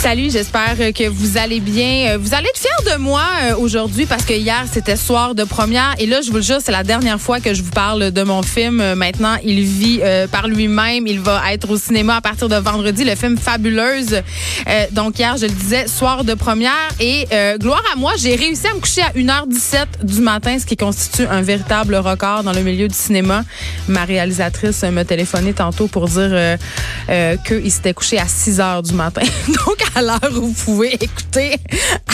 Salut, j'espère que vous allez bien. Euh, vous allez être fiers de moi euh, aujourd'hui parce que hier, c'était soir de première. Et là, je vous le jure, c'est la dernière fois que je vous parle de mon film. Euh, maintenant, il vit par lui-même. Il va être au cinéma à partir de vendredi, le film Fabuleuse. donc hier, je le disais, soir de première. Et gloire à moi, j'ai réussi à me coucher à 1h17 du matin, ce qui constitue un véritable record dans le milieu du cinéma. Ma réalisatrice m'a téléphoné tantôt pour dire qu'il s'était couché à 6 h du matin. donc, à l'heure où vous pouvez écouter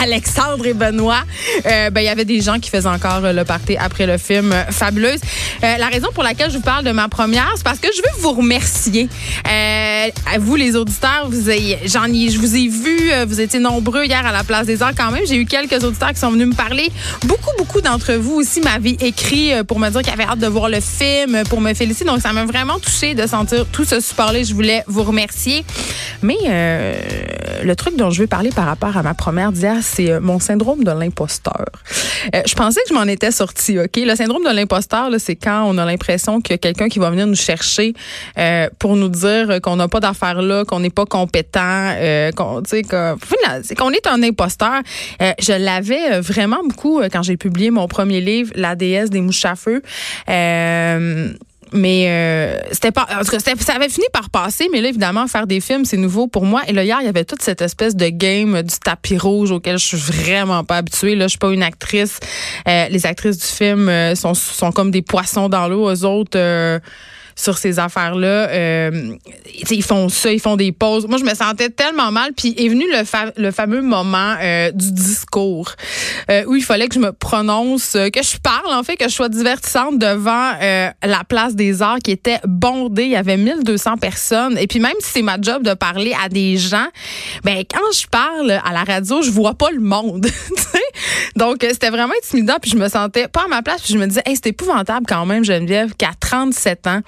Alexandre et Benoît, euh, ben il y avait des gens qui faisaient encore le party après le film euh, Fabuleuse. Euh, la raison pour laquelle je vous parle de ma première, c'est parce que je veux vous remercier. à vous les auditeurs, vous j'en ai, je vous ai vu, vous étiez nombreux hier à la place des Arts quand même. J'ai eu quelques auditeurs qui sont venus me parler. Beaucoup, beaucoup d'entre vous aussi m'avaient écrit pour me dire qu'ils avaient hâte de voir le film, pour me féliciter. Donc ça m'a vraiment touché de sentir tout ce support-là. Je voulais vous remercier. Mais le truc dont je veux parler par rapport à ma première d'hier, c'est euh, mon syndrome de l'imposteur. Euh, je pensais que je m'en étais sortie, OK? Le syndrome de l'imposteur, c'est quand on a l'impression qu'il y a quelqu'un qui va venir nous chercher euh, pour nous dire qu'on n'a pas d'affaires là, qu'on n'est pas compétent, qu'on, est un imposteur. je l'avais vraiment beaucoup quand j'ai publié mon premier livre, La déesse des mouches à feu mais euh, c'était pas en tout cas, ça avait fini par passer mais là évidemment faire des films c'est nouveau pour moi. Et là hier il y avait toute cette espèce de game du tapis rouge auquel je suis vraiment pas habituée. Là je suis pas une actrice. Euh, les actrices du film euh, sont sont comme des poissons dans l'eau. Aux autres sur ces affaires-là. Euh, ils font ça, ils font des pauses. Moi, je me sentais tellement mal. Puis est venu le, fameux moment euh, du discours euh, où il fallait que je me prononce, que je parle, en fait, que je sois divertissante devant la place des arts qui était bondée. Il y avait 1200 personnes. Et puis même si c'est ma job de parler à des gens, ben quand je parle à la radio, je vois pas le monde. Donc, c'était vraiment intimidant. Puis je me sentais pas à ma place. Puis je me disais, hey, c'est épouvantable quand même, Geneviève, qu'à 37 ans,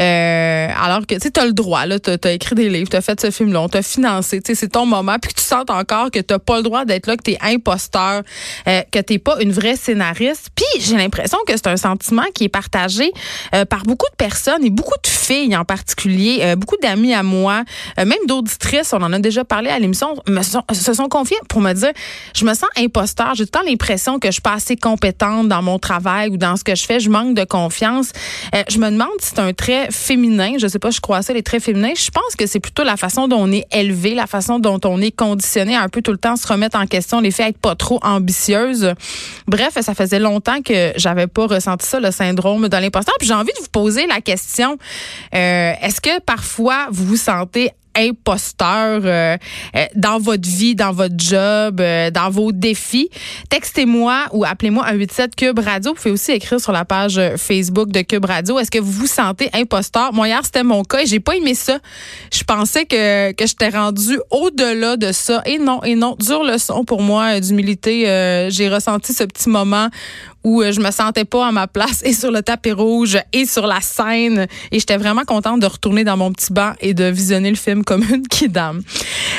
euh, alors que tu as le droit, là, tu as, écrit des livres, tu as fait ce film-là, on t'a financé, c'est ton moment, puis tu sens encore que tu pas le droit d'être là, que tu es imposteur, euh, que tu pas une vraie scénariste. Puis j'ai l'impression que c'est un sentiment qui est partagé euh, par beaucoup de personnes et beaucoup de filles en particulier, euh, beaucoup d'amis à moi, même d'auditrices, on en a déjà parlé à l'émission, se sont confiées pour me dire, je me sens imposteur, j'ai tout le temps l'impression que je suis pas assez compétente dans mon travail ou dans ce que je fais, je manque de confiance. je me demande si c'est un trait féminin. Je sais pas, je crois ça, les traits féminins. Je pense que c'est plutôt la façon dont on est élevé, la façon dont on est conditionné à un peu tout le temps se remettre en question, les faits être pas trop ambitieuse. Bref, ça faisait longtemps que j'avais pas ressenti ça, le syndrome de l'imposteur. Puis j'ai envie de vous poser la question, euh, est-ce que parfois vous vous sentez imposteur euh, euh, dans votre vie, dans votre job, euh, dans vos défis, textez-moi ou appelez-moi un 87 Cube Radio. Vous pouvez aussi écrire sur la page Facebook de Cube Radio. Est-ce que vous vous sentez imposteur? Moi, hier, c'était mon cas et j'ai pas aimé ça. Je pensais que, que j'étais rendu au-delà de ça. Et non, et non, dur leçon pour moi d'humilité. j'ai ressenti ce petit moment où euh, je me sentais pas à ma place et sur le tapis rouge et sur la scène. Et j'étais vraiment contente de retourner dans mon petit banc et de visionner le film comme une kidam.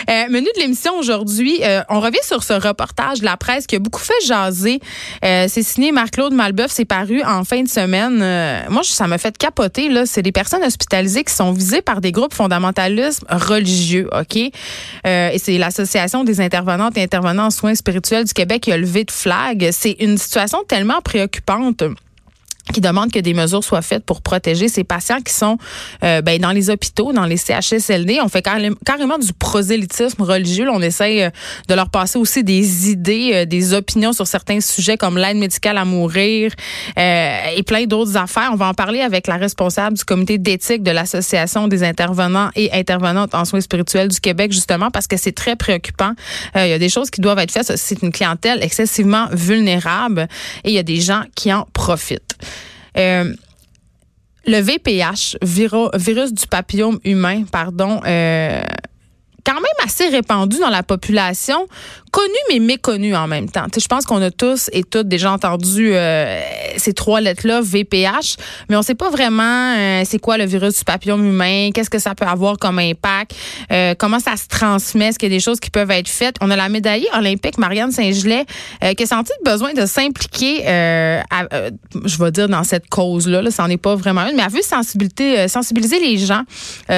Euh, menu de l'émission aujourd'hui, euh, on revient sur ce reportage de la presse qui a beaucoup fait jaser. C'est signé Marc-Claude Malbeuf, c'est paru en fin de semaine. moi, ça m'a fait capoter. Là, c'est des personnes hospitalisées qui sont visées par des groupes fondamentalistes religieux, ok? et c'est l'association des intervenantes et intervenants en soins spirituels du Québec qui a levé de flag. C'est une situation tellement préoccupante qui demande que des mesures soient faites pour protéger ces patients qui sont euh, ben, dans les hôpitaux, dans les CHSLD. On fait carrément du prosélytisme religieux. on essaye euh, de leur passer aussi des idées, euh, des opinions sur certains sujets comme l'aide médicale à mourir et plein d'autres affaires. On va en parler avec la responsable du comité d'éthique de l'Association des intervenants et intervenantes en soins spirituels du Québec, justement, parce que c'est très préoccupant. il y a des choses qui doivent être faites. C'est une clientèle excessivement vulnérable et il y a des gens qui en profitent. Euh, le VPH, virus du papillome humain, pardon, euh, quand même assez répandu dans la population connu mais méconnu en même temps. je pense qu'on a tous et toutes déjà entendu euh, ces trois lettres-là, VPH, mais on sait pas vraiment euh, c'est quoi le virus du papillon humain, qu'est-ce que ça peut avoir comme impact, euh, comment ça se transmet, est-ce qu'il y a des choses qui peuvent être faites. On a la médaillée olympique Marianne Saint-Gelais qui a senti le besoin de s'impliquer, je vais dire, dans cette cause-là. Là, ça n'en est pas vraiment une, mais elle veut sensibiliser, les gens,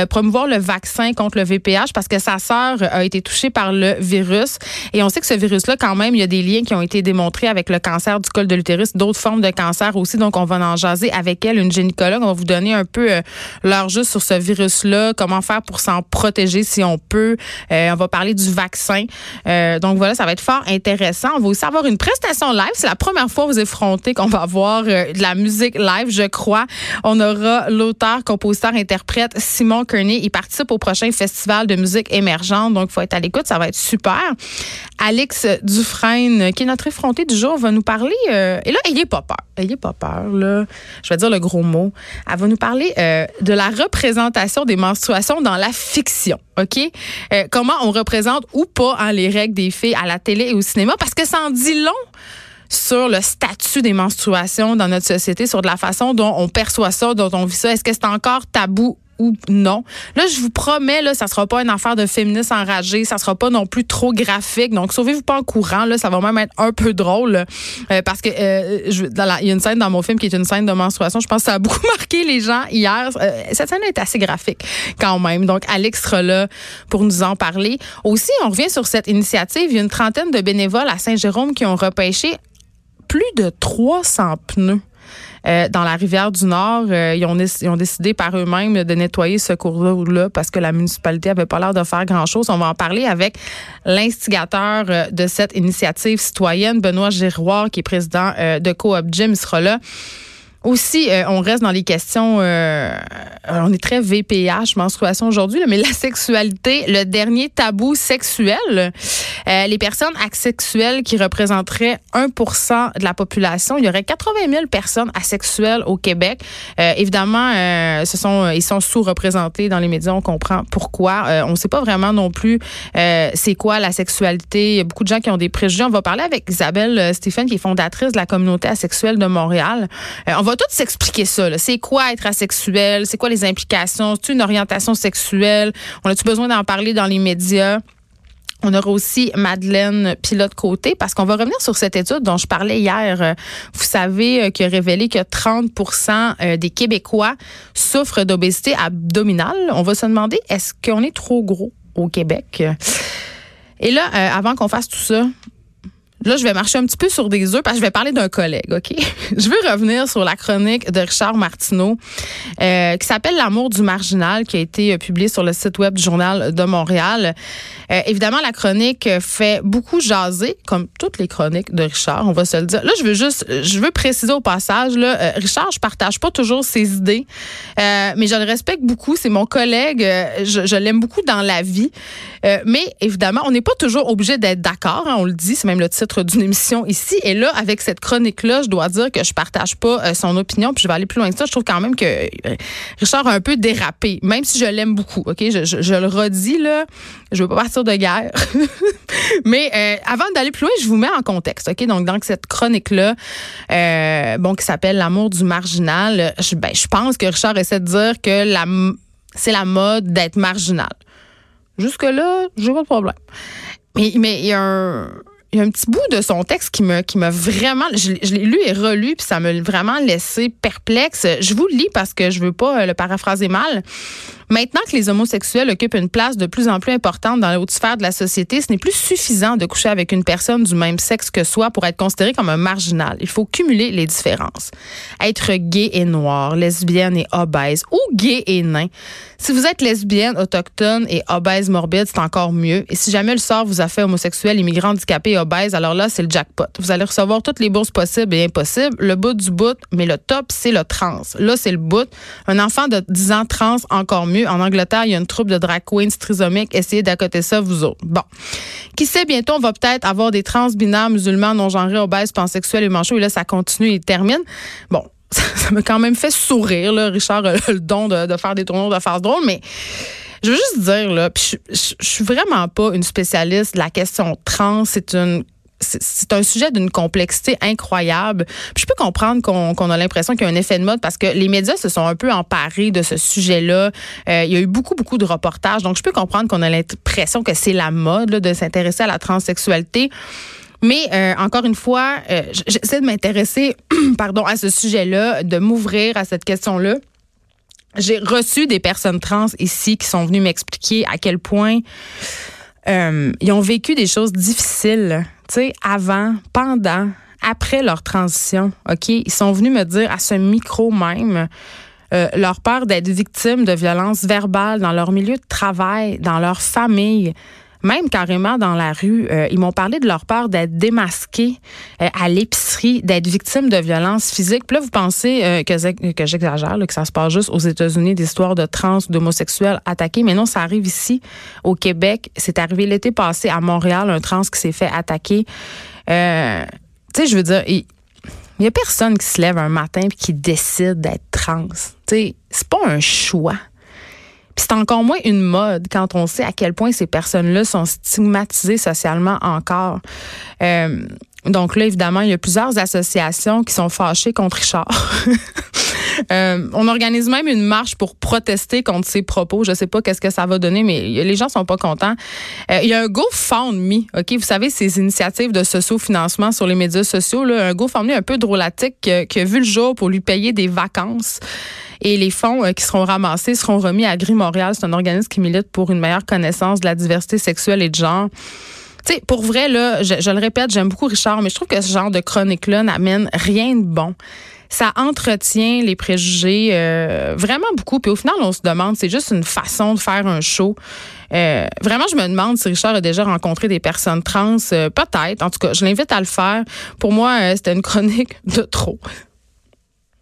promouvoir le vaccin contre le VPH parce que sa sœur a été touchée par le virus. Et on sait que ce virus-là, quand même, il y a des liens qui ont été démontrés avec le cancer du col de l'utérus, d'autres formes de cancer aussi. Donc, on va en jaser avec elle, une gynécologue. On va vous donner un peu euh, leur juste sur ce virus-là, comment faire pour s'en protéger si on peut. Euh, on va parler du vaccin. Euh, donc, voilà, ça va être fort intéressant. On va aussi avoir une prestation live. C'est la première fois vous effrontez qu'on va voir de la musique live, je crois. On aura l'auteur, compositeur, interprète Simon Kearney. Il participe au prochain festival de musique émergente. Donc, il faut être à l'écoute. Ça va être super. Alex Dufresne, qui est notre effronté du jour, va nous parler. Euh, et là, ayez pas peur. Ayez pas peur, là. Je vais dire le gros mot. Elle va nous parler euh, de la représentation des menstruations dans la fiction. OK? Euh, comment on représente ou pas hein, les règles des filles à la télé et au cinéma, parce que ça en dit long sur le statut des menstruations dans notre société, sur de la façon dont on perçoit ça, dont on vit ça. Est-ce que c'est encore tabou ou non. Là, je vous promets, là, ça sera pas une affaire de féministes enragés, ça sera pas non plus trop graphique. Donc, sauvez-vous pas en courant, là, ça va même être un peu drôle euh, parce que euh, il y a une scène dans mon film qui est une scène de menstruation. Je pense que ça a beaucoup marqué les gens hier. Euh, cette scène est assez graphique quand même. Donc, Alex sera là pour nous en parler. Aussi, on revient sur cette initiative. Il y a une trentaine de bénévoles à Saint-Jérôme qui ont repêché plus de 300 pneus euh, dans la rivière du Nord. Euh, ils, ont, décidé par eux-mêmes de nettoyer ce cours-là parce que la municipalité avait pas l'air de faire grand-chose. On va en parler avec l'instigateur euh, de cette initiative citoyenne, Benoît Giroir, qui est président de Coop Gym. Il sera là. Aussi, euh, on reste dans les questions, euh, on est très VPH, menstruation aujourd'hui, mais la sexualité, le dernier tabou sexuel, euh, les personnes asexuelles qui représenteraient 1% de la population, il y aurait 80 000 personnes asexuelles au Québec. évidemment, ils sont sous-représentés dans les médias, on comprend pourquoi. on ne sait pas vraiment non plus c'est quoi la sexualité. Il y a beaucoup de gens qui ont des préjugés. On va parler avec Isabelle Stéphane, qui est fondatrice de la communauté asexuelle de Montréal. on va tout s'expliquer ça. C'est quoi être asexuel? C'est quoi les implications? C'est une orientation sexuelle? On a-tu besoin d'en parler dans les médias? On aura aussi Madeleine Pilote-Côté parce qu'on va revenir sur cette étude dont je parlais hier. Vous savez, euh, qui a révélé que 30% euh, des Québécois souffrent d'obésité abdominale. On va se demander, est-ce qu'on est trop gros au Québec? Et là, euh, avant qu'on fasse tout ça, Là, je vais marcher un petit peu sur des œufs parce que je vais parler d'un collègue, OK? je veux revenir sur la chronique de Richard Martineau euh, qui s'appelle L'amour du marginal, qui a été euh, publiée sur le site web du Journal de Montréal. Euh, évidemment, la chronique fait beaucoup jaser, comme toutes les chroniques de Richard, on va se le dire. Là, je veux juste, je veux préciser au passage, là, Richard, je partage pas toujours ses idées, mais je le respecte beaucoup. C'est mon collègue, je, l'aime beaucoup dans la vie. mais évidemment, on n'est pas toujours obligé d'être d'accord, hein, on le dit, c'est même le titre d'une émission ici. Et là, avec cette chronique-là, je dois dire que je partage pas euh, son opinion. Puis je vais aller plus loin que ça. Je trouve quand même que euh, Richard a un peu dérapé, même si je l'aime beaucoup. Ok, je, le redis là. Je veux pas partir de guerre. Mais euh, avant d'aller plus loin, je vous mets en contexte. Ok, donc dans cette chronique-là, bon, qui s'appelle l'amour du marginal, je, ben, je pense que Richard essaie de dire que la c'est la mode d'être marginal. Jusque là, j'ai pas de problème. Mais, mais il y a un y a un petit bout de son texte qui me qui m'a vraiment je, l'ai lu et relu puis ça m'a vraiment laissé perplexe. Je vous le lis parce que je veux pas euh, le paraphraser mal. Maintenant que les homosexuels occupent une place de plus en plus importante dans la haute sphère de la société, ce n'est plus suffisant de coucher avec une personne du même sexe que soi pour être considéré comme un marginal. Il faut cumuler les différences. Être gay et noir, lesbienne et obèse ou gay et nain. Si vous êtes lesbienne, autochtone et obèse morbide, c'est encore mieux. Et si jamais le sort vous a fait homosexuel, immigrant, handicapé et obèse, alors là, c'est le jackpot. Vous allez recevoir toutes les bourses possibles et impossibles. Le bout du bout, mais le top, c'est le trans. Là, c'est le bout. Un enfant de 10 ans trans, encore mieux en Angleterre, il y a une troupe de drag queens trisomiques. Essayez d'accoter ça, vous autres. Bon. Qui sait, bientôt, on va peut-être avoir des trans binaires musulmans, non-genrés, obèses, pansexuels et manchots. Et là, ça continue et termine. Bon, ça m'a quand même fait sourire. Là. Richard le don de, faire des tournois de farce drôle, mais Je veux juste dire, là, puis je, je suis vraiment pas une spécialiste de la question trans. C'est une c'est un sujet d'une complexité incroyable. Puis je peux comprendre qu'on a l'impression qu'il y a un effet de mode parce que les médias se sont un peu emparés de ce sujet-là. Euh, il y a eu beaucoup, beaucoup de reportages. Donc, je peux comprendre qu'on a l'impression que c'est la mode de s'intéresser à la transsexualité. Mais euh, encore une fois, euh, j'essaie de m'intéresser pardon, à ce sujet-là, de m'ouvrir à cette question-là. J'ai reçu des personnes trans ici qui sont venues m'expliquer à quel point euh, ils ont vécu des choses difficiles, tu sais, avant, pendant, après leur transition. OK? Ils sont venus me dire à ce micro même. Euh, leur peur d'être victime de violences verbales dans leur milieu de travail, dans leur famille, même carrément dans la rue. Euh, ils m'ont parlé de leur peur d'être démasqués euh, à l'épicerie, d'être victimes de violences physiques. Puis là, vous pensez euh, que, j'exagère, que ça se passe juste aux États-Unis, des histoires de trans, d'homosexuels attaqués. Mais non, ça arrive ici, au Québec. C'est arrivé l'été passé à Montréal, un trans qui s'est fait attaquer. tu sais, je veux dire, il, il y a personne qui se lève un matin et qui décide d'être trans. Tu sais, pas un choix c'est encore moins une mode quand on sait à quel point ces personnes-là sont stigmatisées socialement encore. Euh, donc là, évidemment, il y a plusieurs associations qui sont fâchées contre Richard. Euh, on organise même une marche pour protester contre ses propos. Je sais pas qu'est-ce que ça va donner, mais les gens sont pas contents. Euh, il y a un GoFundMe, ok, vous savez ces initiatives de socio-financement sur les médias sociaux, là, un GoFundMe un peu drôlatique qui a vu le jour pour lui payer des vacances. Et les fonds euh, qui seront ramassés seront remis à Gris Montréal. C'est un organisme qui milite pour une meilleure connaissance de la diversité sexuelle et de genre. Tu sais, pour vrai, là, je, le répète, j'aime beaucoup Richard, mais je trouve que ce genre de chronique-là n'amène rien de bon ça entretient les préjugés euh, vraiment beaucoup. Puis au final, on se demande, c'est juste une façon de faire un show. Euh, vraiment, je me demande si Richard a déjà rencontré des personnes trans. Peut-être. En tout cas, je l'invite à le faire. Pour moi, c'était une chronique de trop.